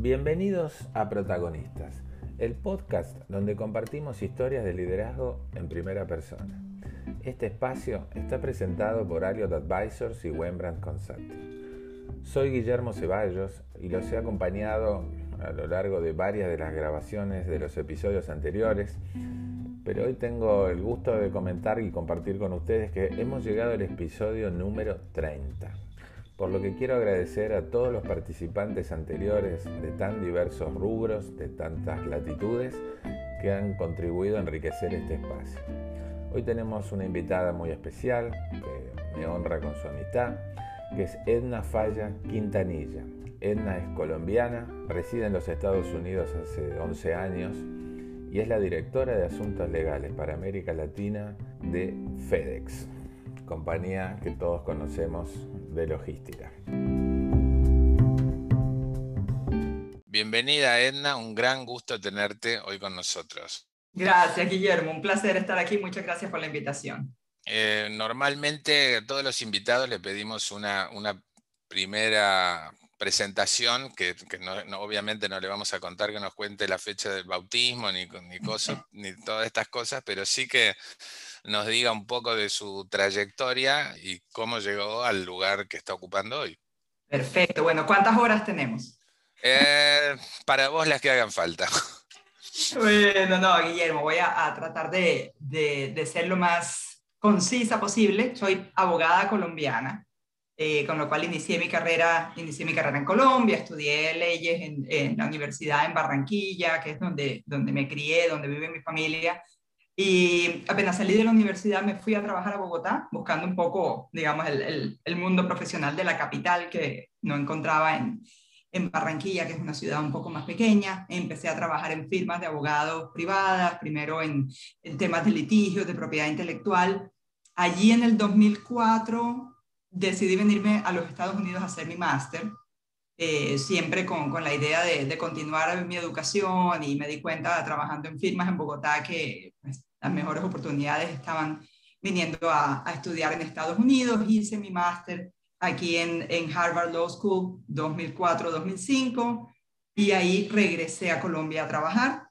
Bienvenidos a Protagonistas, el podcast donde compartimos historias de liderazgo en primera persona. Este espacio está presentado por Aliot Advisors y Wembrandt Consulting. Soy Guillermo Ceballos y los he acompañado a lo largo de varias de las grabaciones de los episodios anteriores, pero hoy tengo el gusto de comentar y compartir con ustedes que hemos llegado al episodio número 30 por lo que quiero agradecer a todos los participantes anteriores de tan diversos rubros, de tantas latitudes, que han contribuido a enriquecer este espacio. Hoy tenemos una invitada muy especial, que me honra con su amistad, que es Edna Falla Quintanilla. Edna es colombiana, reside en los Estados Unidos hace 11 años y es la directora de Asuntos Legales para América Latina de FedEx, compañía que todos conocemos de logística. Bienvenida Edna, un gran gusto tenerte hoy con nosotros. Gracias Guillermo, un placer estar aquí, muchas gracias por la invitación. Eh, normalmente a todos los invitados le pedimos una, una primera presentación, que, no, obviamente no le vamos a contar que nos cuente la fecha del bautismo ni, ni, cosas, ni todas estas cosas, pero sí que nos diga un poco de su trayectoria y cómo llegó al lugar que está ocupando hoy. Perfecto. Bueno, ¿cuántas horas tenemos? Eh, para vos las que hagan falta. Bueno, no, Guillermo, voy a, tratar de, ser lo más concisa posible. Soy abogada colombiana, eh, con lo cual inicié mi carrera, inicié mi carrera en Colombia, estudié leyes en, en, la universidad en Barranquilla, que es donde, donde me crié, donde vive mi familia, y apenas salí de la universidad me fui a trabajar a Bogotá, buscando un poco, digamos, el, el, mundo profesional de la capital que no encontraba en, en, Barranquilla, que es una ciudad un poco más pequeña. Empecé a trabajar en firmas de abogados privadas, primero en, en temas de litigios, de propiedad intelectual. Allí en el 2004 decidí venirme a los Estados Unidos a hacer mi máster. Eh, siempre con, con, la idea de, de, continuar mi educación y me di cuenta trabajando en firmas en Bogotá que pues, las mejores oportunidades estaban viniendo a, estudiar en Estados Unidos. Hice mi máster aquí en, en Harvard Law School 2004-2005 y ahí regresé a Colombia a trabajar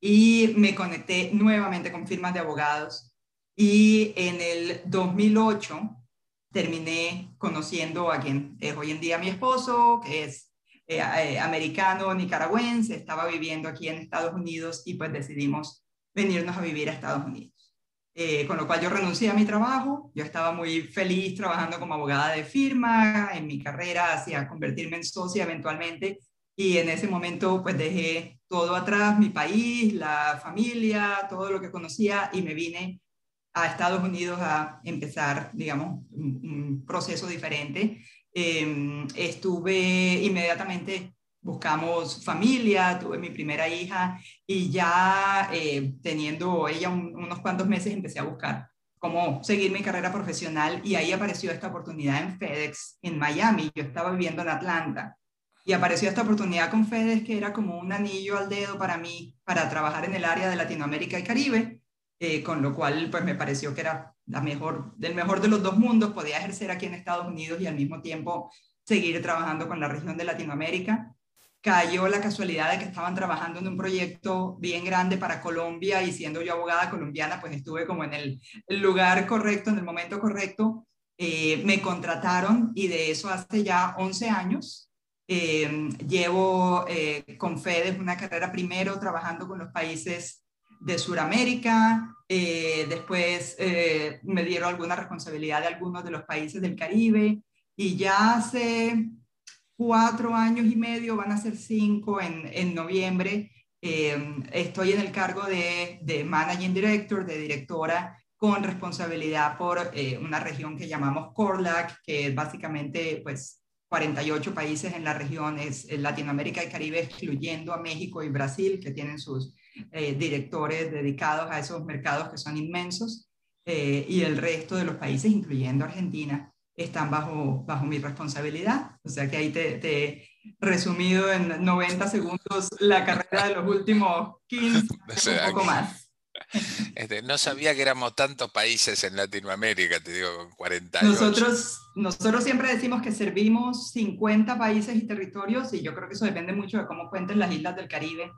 y me conecté nuevamente con firmas de abogados y en el 2008 terminé conociendo a quien es hoy en día mi esposo, que es eh, eh, americano nicaragüense, estaba viviendo aquí en Estados Unidos y pues decidimos venirnos a vivir a Estados Unidos. Eh, con lo cual yo renuncié a mi trabajo, yo estaba muy feliz trabajando como abogada de firma, en mi carrera hacia convertirme en socia eventualmente, y en ese momento pues dejé todo atrás, mi país, la familia, todo lo que conocía, y me vine a Estados Unidos a empezar, digamos, un, proceso diferente. Em, estuve inmediatamente buscamos familia, tuve mi primera hija y ya eh, teniendo ella unos cuantos meses empecé a buscar cómo seguir mi carrera profesional y ahí apareció esta oportunidad en FedEx en Miami. Yo estaba viviendo en Atlanta y apareció esta oportunidad con FedEx que era como un anillo al dedo para mí para trabajar en el área de Latinoamérica y Caribe, eh, con lo cual pues me pareció que era la mejor, del mejor de los dos mundos, podía ejercer aquí en Estados Unidos y al mismo tiempo seguir trabajando con la región de Latinoamérica cayó la casualidad de que estaban trabajando en un proyecto bien grande para Colombia y siendo yo abogada colombiana, pues estuve como en el, lugar correcto, en el momento correcto. Eh, me contrataron y de eso hace ya 11 años. Eh, llevo eh, con FEDES una carrera primero trabajando con los países de Sudamérica, después me dieron alguna responsabilidad de algunos de los países del Caribe y ya hace cuatro años y medio, van a ser cinco en, en noviembre. Em, estoy en el cargo de, de, Managing Director, de directora con responsabilidad por eh, una región que llamamos CORLAC, que es básicamente pues 48 países en la región, es Latinoamérica y Caribe, excluyendo a México y Brasil, que tienen sus eh, directores dedicados a esos mercados que son inmensos, eh, y el resto de los países, incluyendo Argentina están bajo, bajo mi responsabilidad. O sea que ahí te, he resumido en 90 segundos la carrera de los últimos 15, un poco más. Este, no sabía que éramos tantos países en Latinoamérica, te digo, con 48. Nosotros, nosotros siempre decimos que servimos 50 países y territorios y yo creo que eso depende mucho de cómo cuenten las islas del Caribe,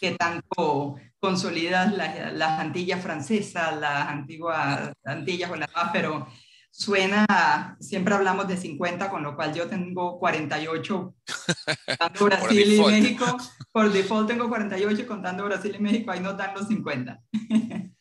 que tanto consolidas las, las Antillas francesas, las antiguas Antillas más, pero suena, siempre hablamos de 50, con lo cual yo tengo 48 contando Brasil y México. Por default tengo 48 contando Brasil y México, ahí nos dan los 50.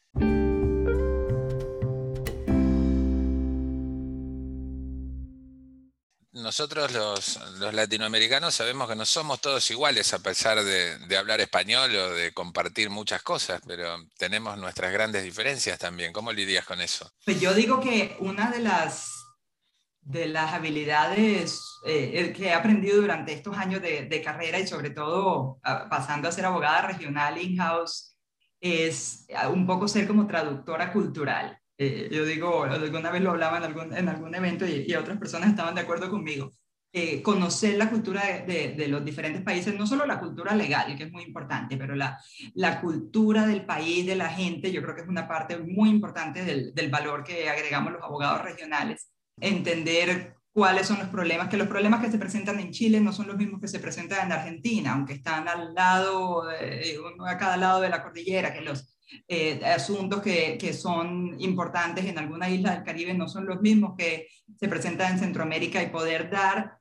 nosotros los, latinoamericanos sabemos que no somos todos iguales a pesar de, hablar español o de compartir muchas cosas, pero tenemos nuestras grandes diferencias también. ¿Cómo lidias con eso? Pues yo digo que una de las, de las habilidades eh, que he aprendido durante estos años de, carrera y sobre todo ah, pasando a ser abogada regional in-house es ah, un poco ser como traductora cultural. Eh, yo digo, alguna vez lo hablaba en algún, en algún evento y, otras personas estaban de acuerdo conmigo. Eh, conocer la cultura de, de, los diferentes países, no solo la cultura legal, que es muy importante, pero la, la cultura del país, de la gente, yo creo que es una parte muy importante del, del valor que agregamos los abogados regionales. Entender cuáles son los problemas, que los problemas que se presentan en Chile no son los mismos que se presentan en Argentina, aunque están al lado, uno a cada lado de la cordillera, que los eh, asuntos que, que, son importantes en alguna isla del Caribe no son los mismos que se presentan en Centroamérica y poder dar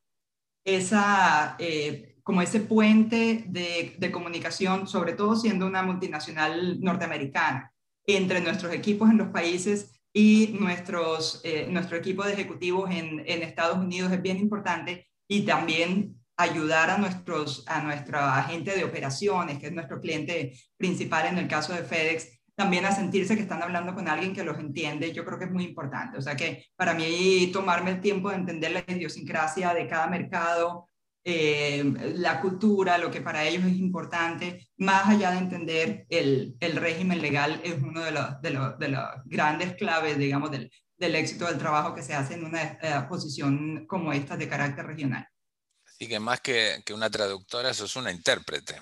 esa, eh, como ese puente de, de, comunicación, sobre todo siendo una multinacional norteamericana, entre nuestros equipos en los países y nuestros, eh, nuestro equipo de ejecutivos en, en Estados Unidos es bien importante y también ayudar a, nuestros, a nuestra agente de operaciones, que es nuestro cliente principal en el caso de FedEx, también a sentirse que están hablando con alguien que los entiende, yo creo que es muy importante. O sea que para mí tomarme el tiempo de entender la idiosincrasia de cada mercado, eh, la cultura, lo que para ellos es importante, más allá de entender el, el régimen legal, es uno de los, de, los, de grandes claves, digamos, del, del, éxito del trabajo que se hace en una eh, posición como esta de carácter regional. Y que más que, que una traductora, sos una intérprete.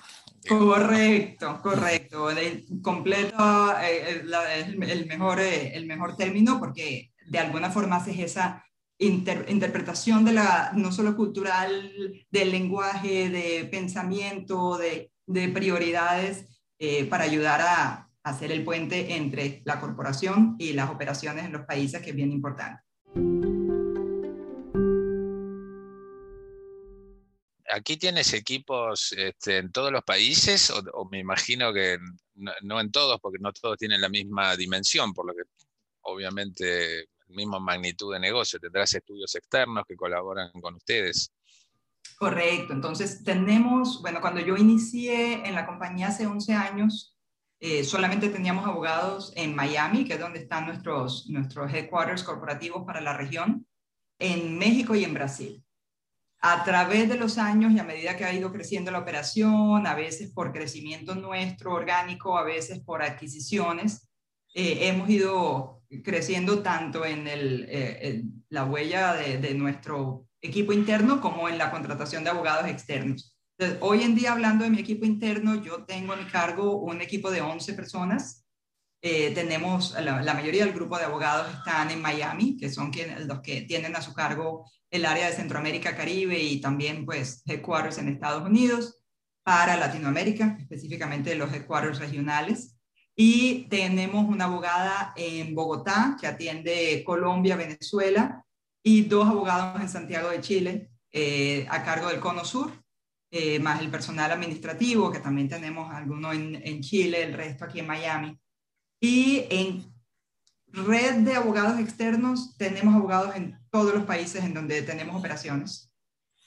Correcto, correcto. El completo eh, es el, mejor, eh, el mejor término porque de alguna forma haces esa interpretación de la, no solo cultural, del lenguaje, de pensamiento, de, de prioridades eh, para ayudar a hacer el puente entre la corporación y las operaciones en los países, que es bien importante. ¿Aquí tienes equipos este, en todos los países o, me imagino que no, en todos, porque no todos tienen la misma dimensión, por lo que obviamente misma magnitud de negocio, tendrás estudios externos que colaboran con ustedes. Correcto, entonces tenemos, bueno, cuando yo inicié en la compañía hace 11 años, eh, solamente teníamos abogados en Miami, que es donde están nuestros, nuestros headquarters corporativos para la región, en México y en Brasil a través de los años y a medida que ha ido creciendo la operación, a veces por crecimiento nuestro orgánico, a veces por adquisiciones, eh, hemos ido creciendo tanto en eh, la huella de, nuestro equipo interno como en la contratación de abogados externos. hoy en día, hablando de mi equipo interno, yo tengo a mi cargo un equipo de 11 personas. Eh, tenemos, la, mayoría del grupo de abogados están en Miami, que son los que tienen a su cargo el área de Centroamérica, Caribe y también pues headquarters en Estados Unidos, para Latinoamérica, específicamente los headquarters regionales. Y tenemos una abogada en Bogotá que atiende Colombia, Venezuela, y dos abogados en Santiago de Chile eh, a cargo del Cono Sur, eh, más el personal administrativo, que también tenemos alguno en, en Chile, el resto aquí en Miami. Y en red de abogados externos, tenemos abogados en todos los países en donde tenemos operaciones.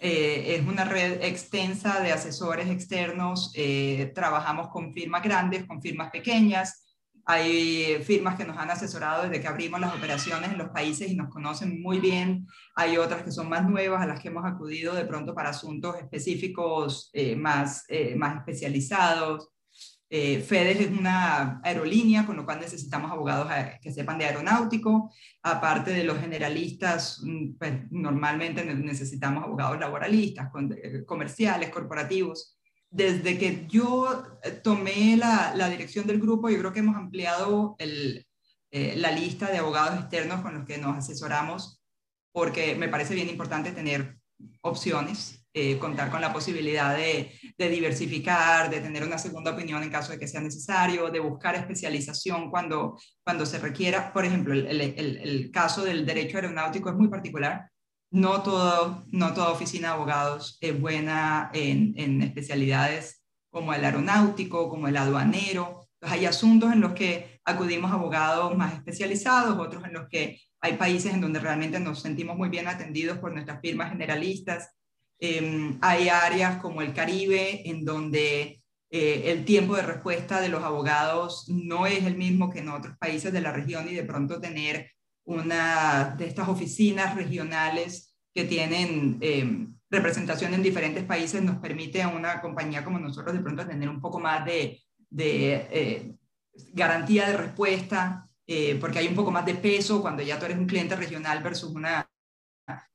Eh, es una red extensa de asesores externos. Eh, trabajamos con firmas grandes, con firmas pequeñas. Hay firmas que nos han asesorado desde que abrimos las operaciones en los países y nos conocen muy bien. Hay otras que son más nuevas a las que hemos acudido de pronto para asuntos específicos eh, más, más especializados. Eh, FedEx es una aerolínea, con lo cual necesitamos abogados eh, que sepan de aeronáutico. Aparte de los generalistas, mm, pues, normalmente necesitamos abogados laboralistas, eh, comerciales, corporativos. desde que yo eh, tomé la, dirección del grupo, yo creo que hemos ampliado la lista de abogados externos con los que nos asesoramos, porque me parece bien importante tener opciones, eh, contar con la posibilidad de, diversificar, de tener una segunda opinión en caso de que sea necesario, de buscar especialización cuando, se requiera. Por ejemplo, el caso del derecho aeronáutico es muy particular no, todo, no toda oficina de abogados es buena en, especialidades como el aeronáutico, como el aduanero. hay asuntos en los que acudimos a abogados más especializados, otros en los que hay países en donde realmente nos sentimos muy bien atendidos por nuestras firmas generalistas. Em, hay áreas como el Caribe en donde eh, el tiempo de respuesta de los abogados no es el mismo que en otros países de la región y de pronto tener una de estas oficinas regionales que tienen eh, representación en diferentes países nos permite a una compañía como nosotros de pronto tener un poco más de, eh, garantía de respuesta, eh, porque hay un poco más de peso cuando ya tú eres un cliente regional versus una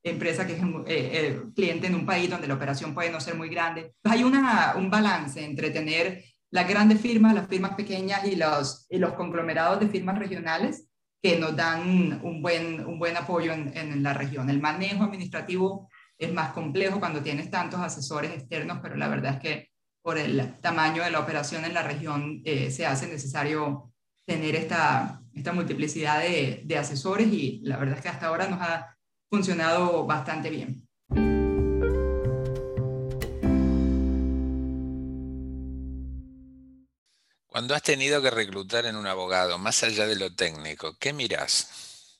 empresa que es cliente en un país donde la operación puede no ser muy grande. hay una, un balance entre tener las grandes firmas, las firmas pequeñas y los, y los conglomerados de firmas regionales que nos dan un buen, un buen apoyo en, en, la región. El manejo administrativo es más complejo cuando tienes tantos asesores externos, pero la verdad es que por el tamaño de la operación en la región eh, se hace necesario tener esta, esta multiplicidad de, de asesores y la verdad es que hasta ahora nos ha funcionado bastante bien. Cuando has tenido que reclutar en un abogado, más allá de lo técnico, ¿qué miras?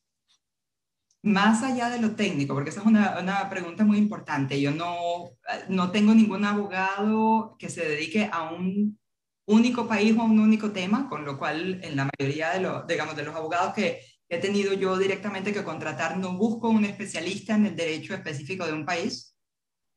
Más allá de lo técnico, porque esa es una, pregunta muy importante. Yo no, no tengo ningún abogado que se dedique a un único país o a un único tema, con lo cual en la mayoría de, los, digamos, de los abogados que he tenido yo directamente que contratar, no busco un especialista en el derecho específico de un país.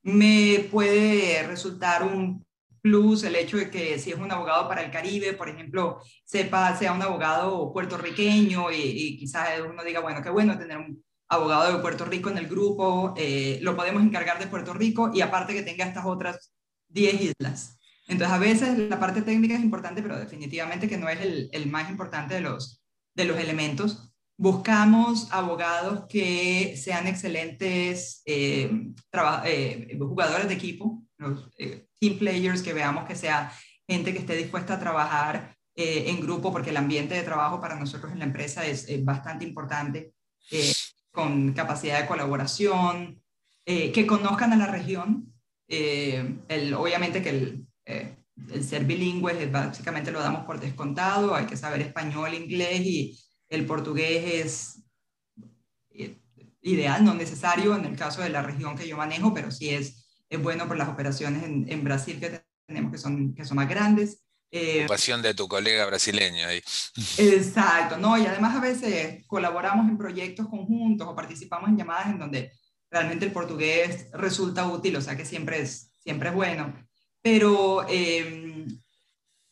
Me puede resultar un plus el hecho de que si es un abogado para el Caribe, por ejemplo, sepa, sea un abogado puertorriqueño y, quizás uno diga, bueno, qué bueno tener un abogado de Puerto Rico en el grupo, eh, lo podemos encargar de Puerto Rico y aparte que tenga estas otras 10 islas. Entonces, a veces la parte técnica es importante, pero definitivamente que no es el, el más importante de los, de los elementos. Buscamos abogados que sean excelentes eh, eh, jugadores de equipo, los, team players, que veamos que sea gente que esté dispuesta a trabajar eh, en grupo, porque el ambiente de trabajo para nosotros en la empresa es, bastante importante, eh, con capacidad de colaboración, eh, que conozcan a la región. El, obviamente que el, el ser bilingüe básicamente lo damos por descontado, hay que saber español, inglés y el portugués es ideal, no necesario en el caso de la región que yo manejo, pero sí es es bueno por las operaciones en, en Brasil que tenemos que son, que son más grandes. Eh, de tu colega brasileño ahí. Exacto, no, y además a veces colaboramos en proyectos conjuntos o participamos en llamadas en donde realmente el portugués resulta útil, o sea que siempre es, siempre es bueno. Pero em,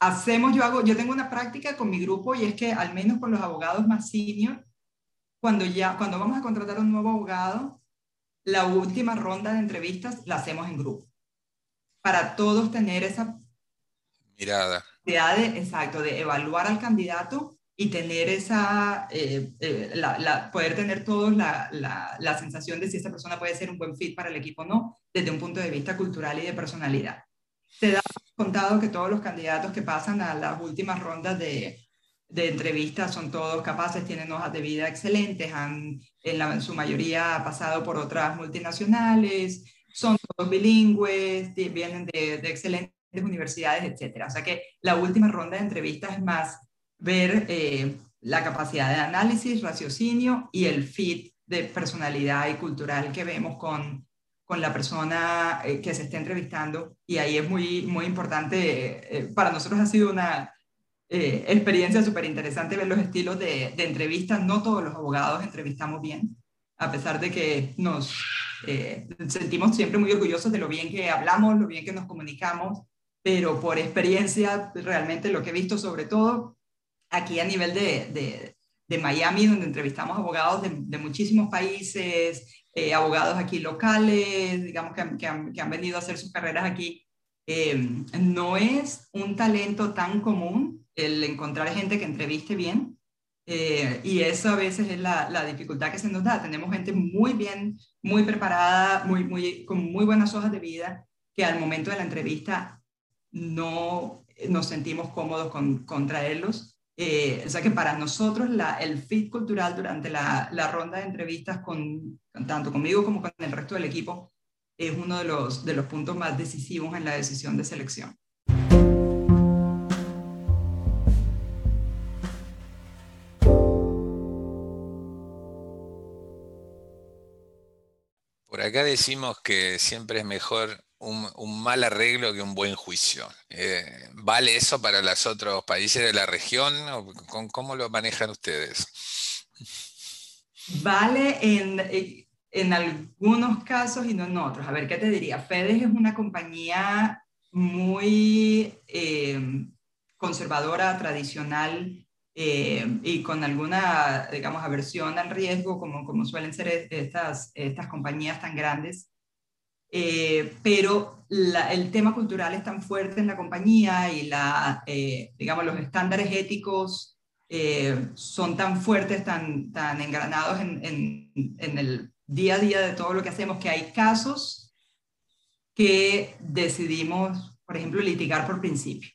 hacemos, yo hago, yo tengo una práctica con mi grupo y es que al menos con los abogados más senior, cuando ya, cuando vamos a contratar a un nuevo abogado, la última ronda de entrevistas la hacemos en grupo. Para todos tener esa mirada. De, exacto, de evaluar al candidato y tener esa, eh, eh, la, poder tener todos la, la, sensación de si esta persona puede ser un buen fit para el equipo o no, desde un punto de vista cultural y de personalidad. Te da contado que todos los candidatos que pasan a las últimas rondas de, de entrevistas son todos capaces, tienen hojas de vida excelentes, han en, su mayoría pasado por otras multinacionales, son todos bilingües, vienen de, excelentes universidades, etc. O sea que la última ronda de entrevistas es más ver eh, la capacidad de análisis, raciocinio y el fit de personalidad y cultural que vemos con, con la persona eh, que se está entrevistando. Y ahí es muy, muy importante, eh, para nosotros ha sido una eh, experiencia súper interesante ver los estilos de, de, entrevistas. No todos los abogados entrevistamos bien, a pesar de que nos eh, sentimos siempre muy orgullosos de lo bien que hablamos, lo bien que nos comunicamos, pero por experiencia, realmente lo que he visto sobre todo aquí a nivel de, de, Miami, donde entrevistamos abogados de, muchísimos países, eh, abogados aquí locales, digamos que, han, venido a hacer sus carreras aquí Eh, no es un talento tan común el encontrar gente que entreviste bien. Eh, y eso a veces es la, la, dificultad que se nos da. Tenemos gente muy bien, muy preparada, muy, muy, con muy buenas hojas de vida, que al momento de la entrevista no nos sentimos cómodos con, con traerlos. Eh, o sea que para nosotros el fit cultural durante la, la ronda de entrevistas, con, tanto conmigo como con el resto del equipo, es uno de los, de los puntos más decisivos en la decisión de selección. Por acá decimos que siempre es mejor un, mal arreglo que un buen juicio. Eh, ¿Vale eso para los otros países de la región? ¿Cómo, lo manejan ustedes? Vale en, en, algunos casos y no en otros. A ver, ¿qué te diría? FedEx es una compañía muy eh, conservadora, tradicional, eh, y con alguna, digamos, aversión al riesgo, como, como suelen ser estas, estas compañías tan grandes. Eh, pero el tema cultural es tan fuerte en la compañía y la, eh, digamos, los estándares éticos eh, son tan fuertes, tan, tan engranados en, en, en, el día a día de todo lo que hacemos, que hay casos que decidimos, por ejemplo, litigar por principio.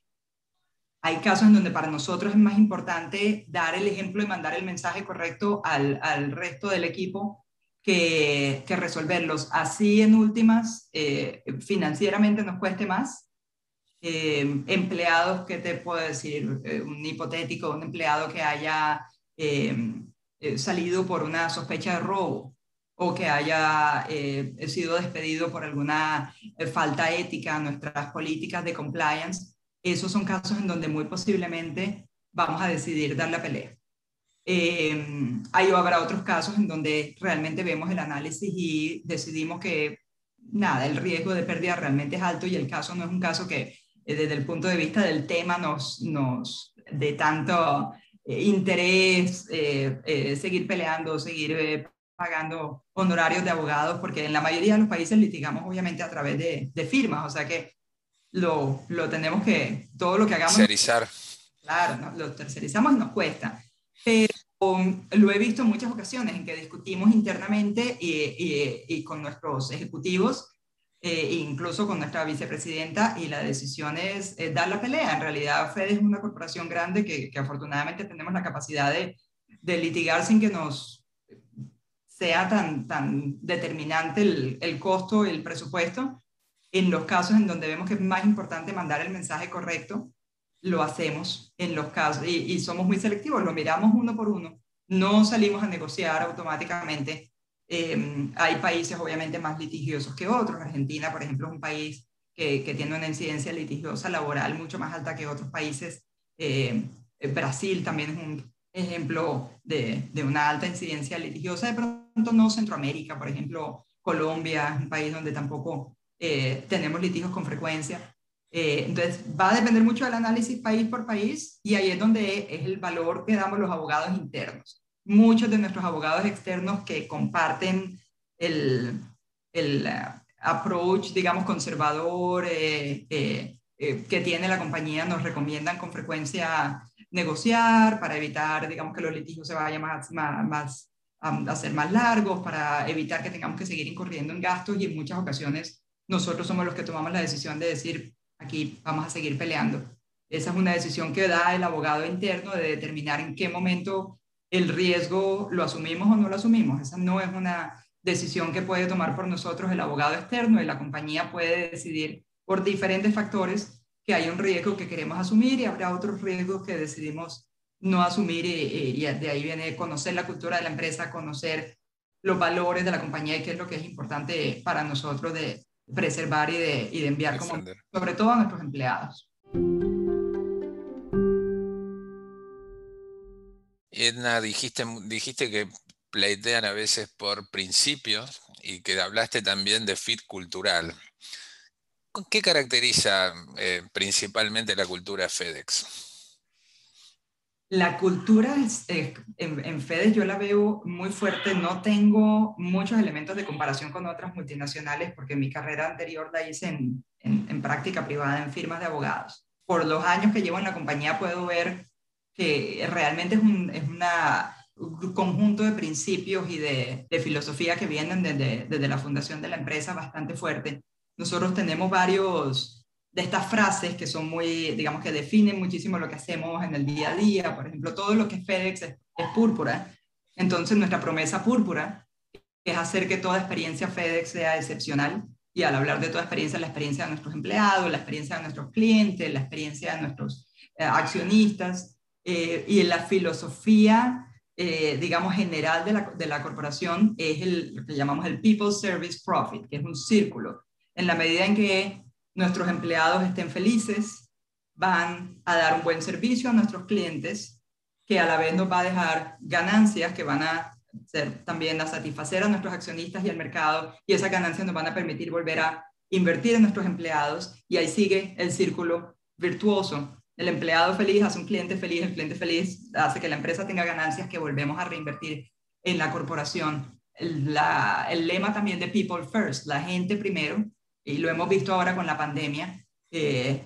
Hay casos en donde para nosotros es más importante dar el ejemplo y mandar el mensaje correcto al, al resto del equipo que, resolverlos. Así en últimas, eh, financieramente nos cueste más. Eh, empleados, ¿qué te puedo decir? Eh, un hipotético, un empleado que haya salido por una sospecha de robo o que haya sido despedido por alguna falta ética a nuestras políticas de compliance, esos son casos en donde muy posiblemente vamos a decidir dar la pelea. Eh, ahí habrá otros casos en donde realmente vemos el análisis y decidimos que nada, el riesgo de pérdida realmente es alto y el caso no es un caso que eh, desde el punto de vista del tema nos, nos de tanto eh, interés eh, seguir peleando, seguir pagando honorarios de abogados, porque en la mayoría de los países litigamos obviamente a través de, de firmas, o sea que lo, lo, tenemos que, todo lo que hagamos... Tercerizar. Claro, lo tercerizamos y nos cuesta pero lo he visto en muchas ocasiones en que discutimos internamente y, con nuestros ejecutivos, e incluso con nuestra vicepresidenta, y la decisión es, dar la pelea. En realidad, FED es una corporación grande que, afortunadamente tenemos la capacidad de, litigar sin que nos sea tan, tan determinante el, costo el presupuesto. En los casos en donde vemos que es más importante mandar el mensaje correcto, lo hacemos en los casos y, somos muy selectivos, lo miramos uno por uno, no salimos a negociar automáticamente. Em, hay países obviamente más litigiosos que otros. Argentina, por ejemplo, es un país que, que tiene una incidencia litigiosa laboral mucho más alta que otros países. Em, Brasil también es un ejemplo de, de, una alta incidencia litigiosa. De pronto no Centroamérica, por ejemplo, Colombia es un país donde tampoco eh, tenemos litigios con frecuencia. Eh, entonces, va a depender mucho del análisis país por país y ahí es donde es el valor que damos los abogados internos. Muchos de nuestros abogados externos que comparten el, el uh, approach, digamos, conservador eh, eh, que tiene la compañía nos recomiendan con frecuencia negociar para evitar, digamos, que los litigios se vayan más, más, más um, a ser más largos, para evitar que tengamos que seguir incurriendo en gastos y en muchas ocasiones nosotros somos los que tomamos la decisión de decir, aquí vamos a seguir peleando. Esa es una decisión que da el abogado interno de determinar en qué momento el riesgo lo asumimos o no lo asumimos. Esa no es una decisión que puede tomar por nosotros el abogado externo y la compañía puede decidir por diferentes factores que hay un riesgo que queremos asumir y habrá otros riesgos que decidimos no asumir y, de ahí viene conocer la cultura de la empresa, conocer los valores de la compañía y qué es lo que es importante para nosotros de, preservar y de, y de enviar, como, sobre todo a nuestros empleados. Edna, dijiste, dijiste que pleitean a veces por principios y que hablaste también de fit cultural. ¿Qué caracteriza eh, principalmente la cultura FedEx? La cultura en, FEDES yo la veo muy fuerte, no tengo muchos elementos de comparación con otras multinacionales porque mi carrera anterior la hice en, en, práctica privada en firmas de abogados. Por los años que llevo en la compañía puedo ver que realmente es un es una, conjunto de principios y de, de filosofía que vienen desde, desde la fundación de la empresa bastante fuerte. Nosotros tenemos varios de estas frases que son muy, digamos, que definen muchísimo lo que hacemos en el día a día. Por ejemplo, todo lo que es FedEx es, es púrpura. Entonces, nuestra promesa púrpura es hacer que toda experiencia FedEx sea excepcional y al hablar de toda experiencia, la experiencia de nuestros empleados, la experiencia de nuestros clientes, la experiencia de nuestros eh, accionistas eh, y la filosofía, eh, digamos, general de la, de la corporación es el, lo que llamamos el People Service Profit, que es un círculo. En la medida en que nuestros empleados estén felices, van a dar un buen servicio a nuestros clientes, que a la vez nos va a dejar ganancias que van a ser también a satisfacer a nuestros accionistas y al mercado y esas ganancias nos van a permitir volver a invertir en nuestros empleados y ahí sigue el círculo virtuoso. El empleado feliz hace un cliente feliz, el cliente feliz hace que la empresa tenga ganancias que volvemos a reinvertir en la corporación. El, lema también de People First, la gente primero, y lo hemos visto ahora con la pandemia,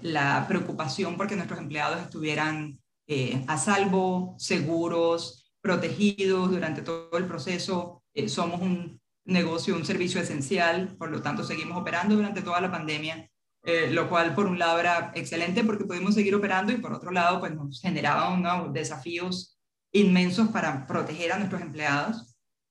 la preocupación porque nuestros empleados estuvieran eh, a salvo, seguros, protegidos durante todo el proceso. Eh, somos un negocio, un servicio esencial, por lo tanto seguimos operando durante toda la pandemia, eh, lo cual por un lado era excelente porque pudimos seguir operando y por otro lado pues nos generaba unos desafíos inmensos para proteger a nuestros empleados.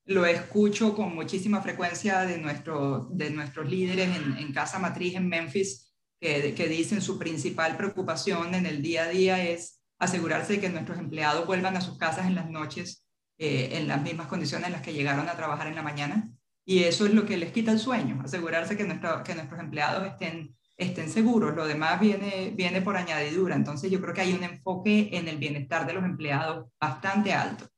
Lo escucho con muchísima frecuencia de, nuestro, de nuestros líderes en, casa matriz en Memphis, que, que dicen su principal preocupación en el día a día es asegurarse de que nuestros empleados vuelvan a sus casas en las noches eh, en las mismas condiciones en las que llegaron a trabajar en la mañana. Y eso es lo que les quita el sueño, asegurarse que, que nuestros empleados estén, estén seguros. Lo demás viene, viene por añadidura. Entonces yo creo que hay un enfoque en el bienestar de los empleados bastante alto.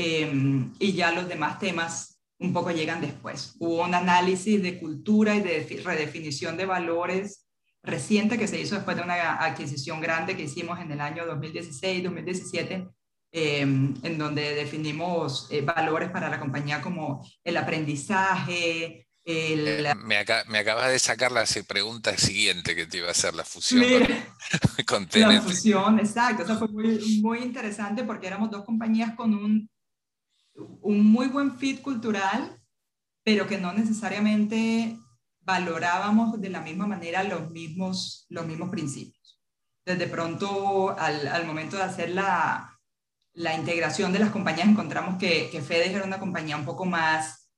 Em, y ya los demás temas un poco llegan después. Hubo un análisis de cultura y de redefinición de valores reciente que se hizo después de una adquisición grande que hicimos en el año 2016-2017, em, en donde definimos eh, valores para la compañía como el aprendizaje. El... Eh, me, me, acabas de sacar la pregunta siguiente que te iba a hacer, la fusión con, con La fusión, exacto. Eso fue muy, muy interesante porque éramos dos compañías con un, un muy buen fit cultural, pero que no necesariamente valorábamos de la misma manera los mismos, los mismos principios. Desde pronto, al, al momento de hacer la, la, integración de las compañías, encontramos que, que FedEx era una compañía un poco más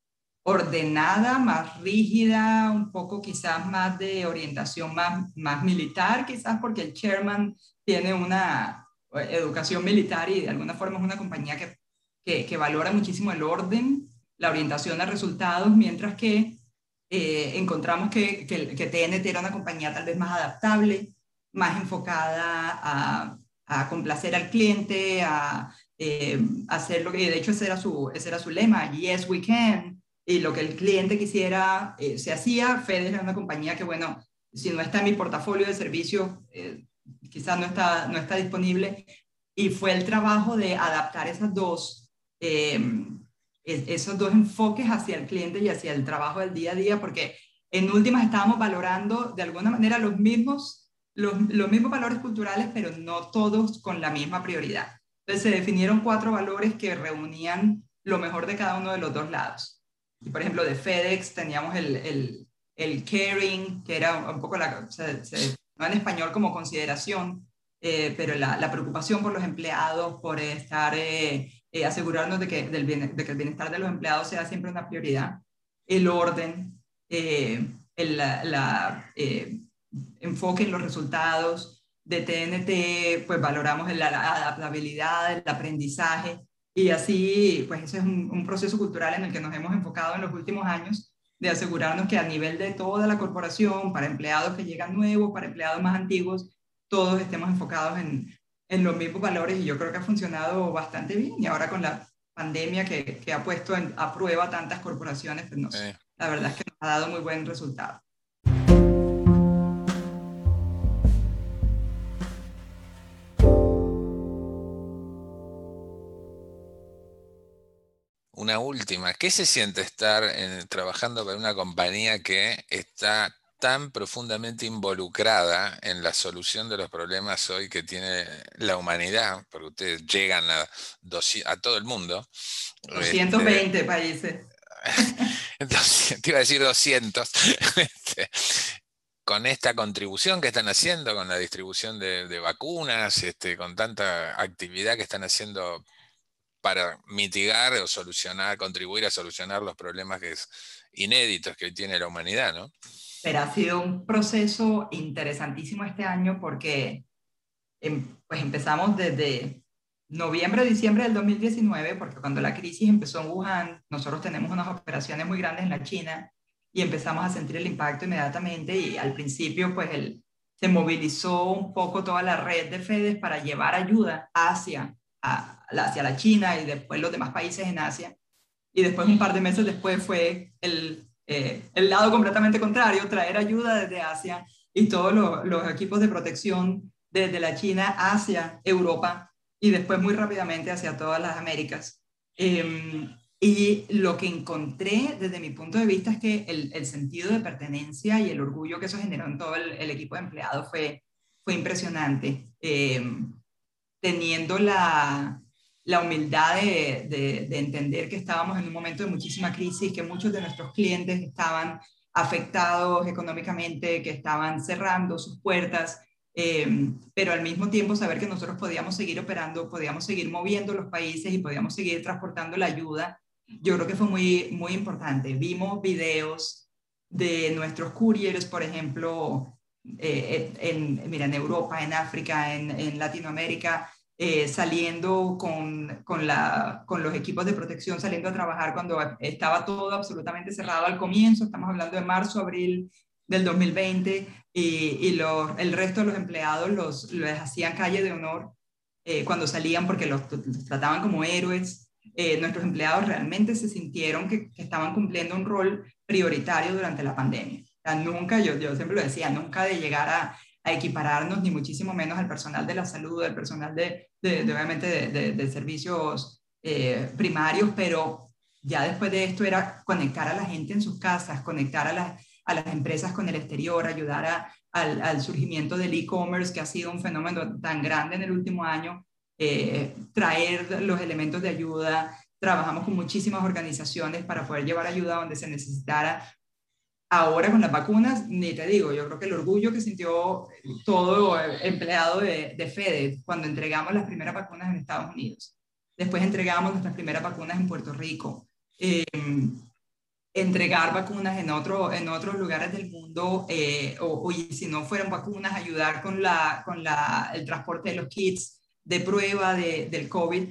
ordenada, más rígida, un poco quizás más de orientación más, más militar, quizás porque el chairman tiene una educación militar y de alguna forma es una compañía que, que, que valora muchísimo el orden, la orientación a resultados, mientras que eh, encontramos que, que, TNT era una compañía tal vez más adaptable, más enfocada a, a complacer al cliente, a eh, hacer lo que, de hecho ese era, su, ese era su lema, yes we can, y lo que el cliente quisiera eh, se hacía. FedEx era una compañía que, bueno, si no está en mi portafolio de servicios, quizás no está, no está disponible, y fue el trabajo de adaptar esas dos esos dos enfoques hacia el cliente y hacia el trabajo del día a día, porque en últimas estábamos valorando de alguna manera los mismos, los, mismos valores culturales, pero no todos con la misma prioridad. Entonces se definieron cuatro valores que reunían lo mejor de cada uno de los dos lados. Y por ejemplo, de FedEx teníamos el, el, el caring, que era un poco la, se, no en español como consideración, eh, pero la, la, preocupación por los empleados, por estar eh, eh, asegurarnos de que, del de que el bienestar de los empleados sea siempre una prioridad, el orden, eh, el la, eh, enfoque en los resultados de TNT, pues valoramos la, adaptabilidad, el aprendizaje, y así, pues ese es un, un proceso cultural en el que nos hemos enfocado en los últimos años, de asegurarnos que a nivel de toda la corporación, para empleados que llegan nuevos, para empleados más antiguos, todos estemos enfocados en, en los mismos valores y yo creo que ha funcionado bastante bien. Y ahora con la pandemia que, que ha puesto a prueba tantas corporaciones, pues no, la verdad es que nos ha dado muy buen resultado. Una última, ¿qué se siente estar trabajando con una compañía que está tan profundamente involucrada en la solución de los problemas hoy que tiene la humanidad, porque ustedes llegan a, a todo el mundo. 220 este, países. te iba a decir 200. Este, con esta contribución que están haciendo, con la distribución de, vacunas, este, con tanta actividad que están haciendo para mitigar o solucionar, contribuir a solucionar los problemas que es, inéditos que tiene la humanidad, ¿no? Pero ha sido un proceso interesantísimo este año porque em, pues empezamos desde noviembre, diciembre del 2019, porque cuando la crisis empezó en Wuhan, nosotros tenemos unas operaciones muy grandes en la China y empezamos a sentir el impacto inmediatamente y al principio pues el, se movilizó un poco toda la red de FEDES para llevar ayuda hacia, hacia la China y después los demás países en Asia. Y después, un par de meses después, fue el, eh, el lado completamente contrario, traer ayuda desde Asia y todos los, equipos de protección desde la China hacia Europa y después muy rápidamente hacia todas las Américas. Eh, y lo que encontré desde mi punto de vista es que el, sentido de pertenencia y el orgullo que eso generó en todo el, equipo de empleados fue, fue impresionante. Eh, teniendo la, la humildad de, de, de, entender que estábamos en un momento de muchísima crisis, que muchos de nuestros clientes estaban afectados económicamente, que estaban cerrando sus puertas, eh, pero al mismo tiempo saber que nosotros podíamos seguir operando, podíamos seguir moviendo los países y podíamos seguir transportando la ayuda yo creo que fue muy, muy importante. Vimos videos de nuestros couriers, por ejemplo, eh, en, mira, en Europa, en África, en, Latinoamérica, eh, saliendo con, con, la, con los equipos de protección, saliendo a trabajar cuando estaba todo absolutamente cerrado al comienzo, estamos hablando de marzo, abril del 2020, y, y los, el resto de los empleados los, les hacían calle de honor eh, cuando salían porque los, los, trataban como héroes. Eh, nuestros empleados realmente se sintieron que, estaban cumpliendo un rol prioritario durante la pandemia. nunca, yo, yo siempre lo decía, nunca de llegar a, equipararnos, ni muchísimo menos al personal de la salud, al personal de, de, obviamente, de, servicios eh, primarios, pero ya después de esto era conectar a la gente en sus casas, conectar a las, a las empresas con el exterior, ayudar a, al, al, surgimiento del e-commerce, que ha sido un fenómeno tan grande en el último año, eh, traer los elementos de ayuda. Trabajamos con muchísimas organizaciones para poder llevar ayuda donde se necesitara. Ahora con las vacunas, ni te digo, yo creo que el orgullo que sintió todo empleado de, de FEDE cuando entregamos las primeras vacunas en Estados Unidos. Después entregamos nuestras primeras vacunas en Puerto Rico. Em, entregar vacunas en, otro, en otros lugares del mundo, eh, o, si no fueran vacunas, ayudar con, la, con la, el transporte de los kits de prueba de, del COVID,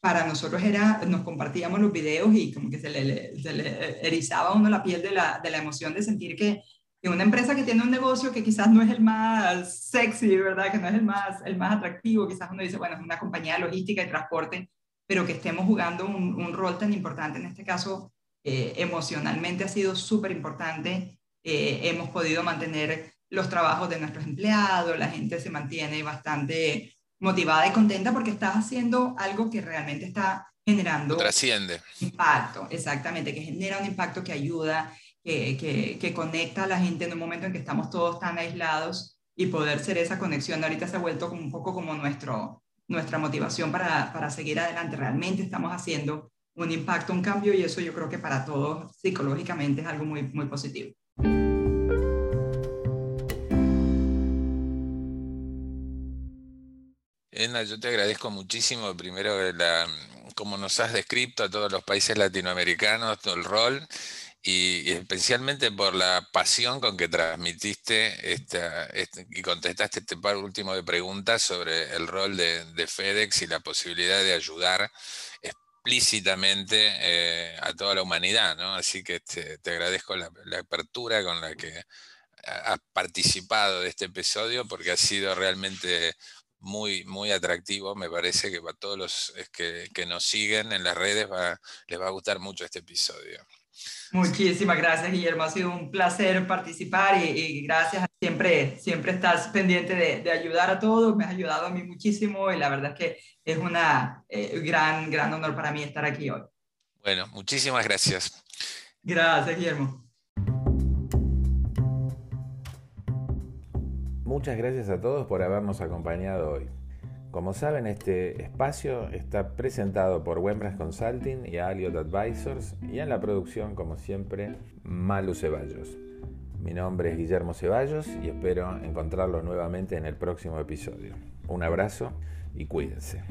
para nosotros era, nos compartíamos los videos y como que se le, se le erizaba a uno la piel de la, de la emoción de sentir que, que, una empresa que tiene un negocio que quizás no es el más sexy, ¿verdad? Que no es el más, el más atractivo, quizás uno dice, bueno, es una compañía de logística y transporte, pero que estemos jugando un, un rol tan importante, en este caso, eh, emocionalmente ha sido súper importante. Eh, hemos podido mantener los trabajos de nuestros empleados, la gente se mantiene bastante motivada y contenta porque estás haciendo algo que realmente está generando trasciende impacto, exactamente, que genera un impacto que ayuda, que, que, que, conecta a la gente en un momento en que estamos todos tan aislados y poder ser esa conexión ahorita se ha vuelto como un poco como nuestro, nuestra motivación para, para seguir adelante. Realmente estamos haciendo un impacto, un cambio y eso yo creo que para todos psicológicamente es algo muy, muy positivo. Edna, yo te agradezco muchísimo, primero, la, como nos has descrito a todos los países latinoamericanos, todo el rol, y, especialmente por la pasión con que transmitiste esta, y contestaste este par último de preguntas sobre el rol de, FedEx y la posibilidad de ayudar explícitamente eh, a toda la humanidad, ¿no? Así que te, te agradezco la apertura con la que has participado de este episodio porque ha sido realmente muy, muy atractivo. Me parece que para todos los que, que nos siguen en las redes les va a gustar mucho este episodio. Muchísimas gracias, Guillermo. Ha sido un placer participar y, gracias. Siempre, siempre estás pendiente de, de, ayudar a todos. Me has ayudado a mí muchísimo y la verdad es que es un eh, gran, gran honor para mí estar aquí hoy. Bueno, muchísimas gracias. Gracias, Guillermo. Muchas gracias a todos por habernos acompañado hoy. Como saben, este espacio está presentado por Wembras Consulting y Aliot Advisors y en la producción, como siempre, Malu Ceballos. Mi nombre es Guillermo Ceballos y espero encontrarlos nuevamente en el próximo episodio. Un abrazo y cuídense.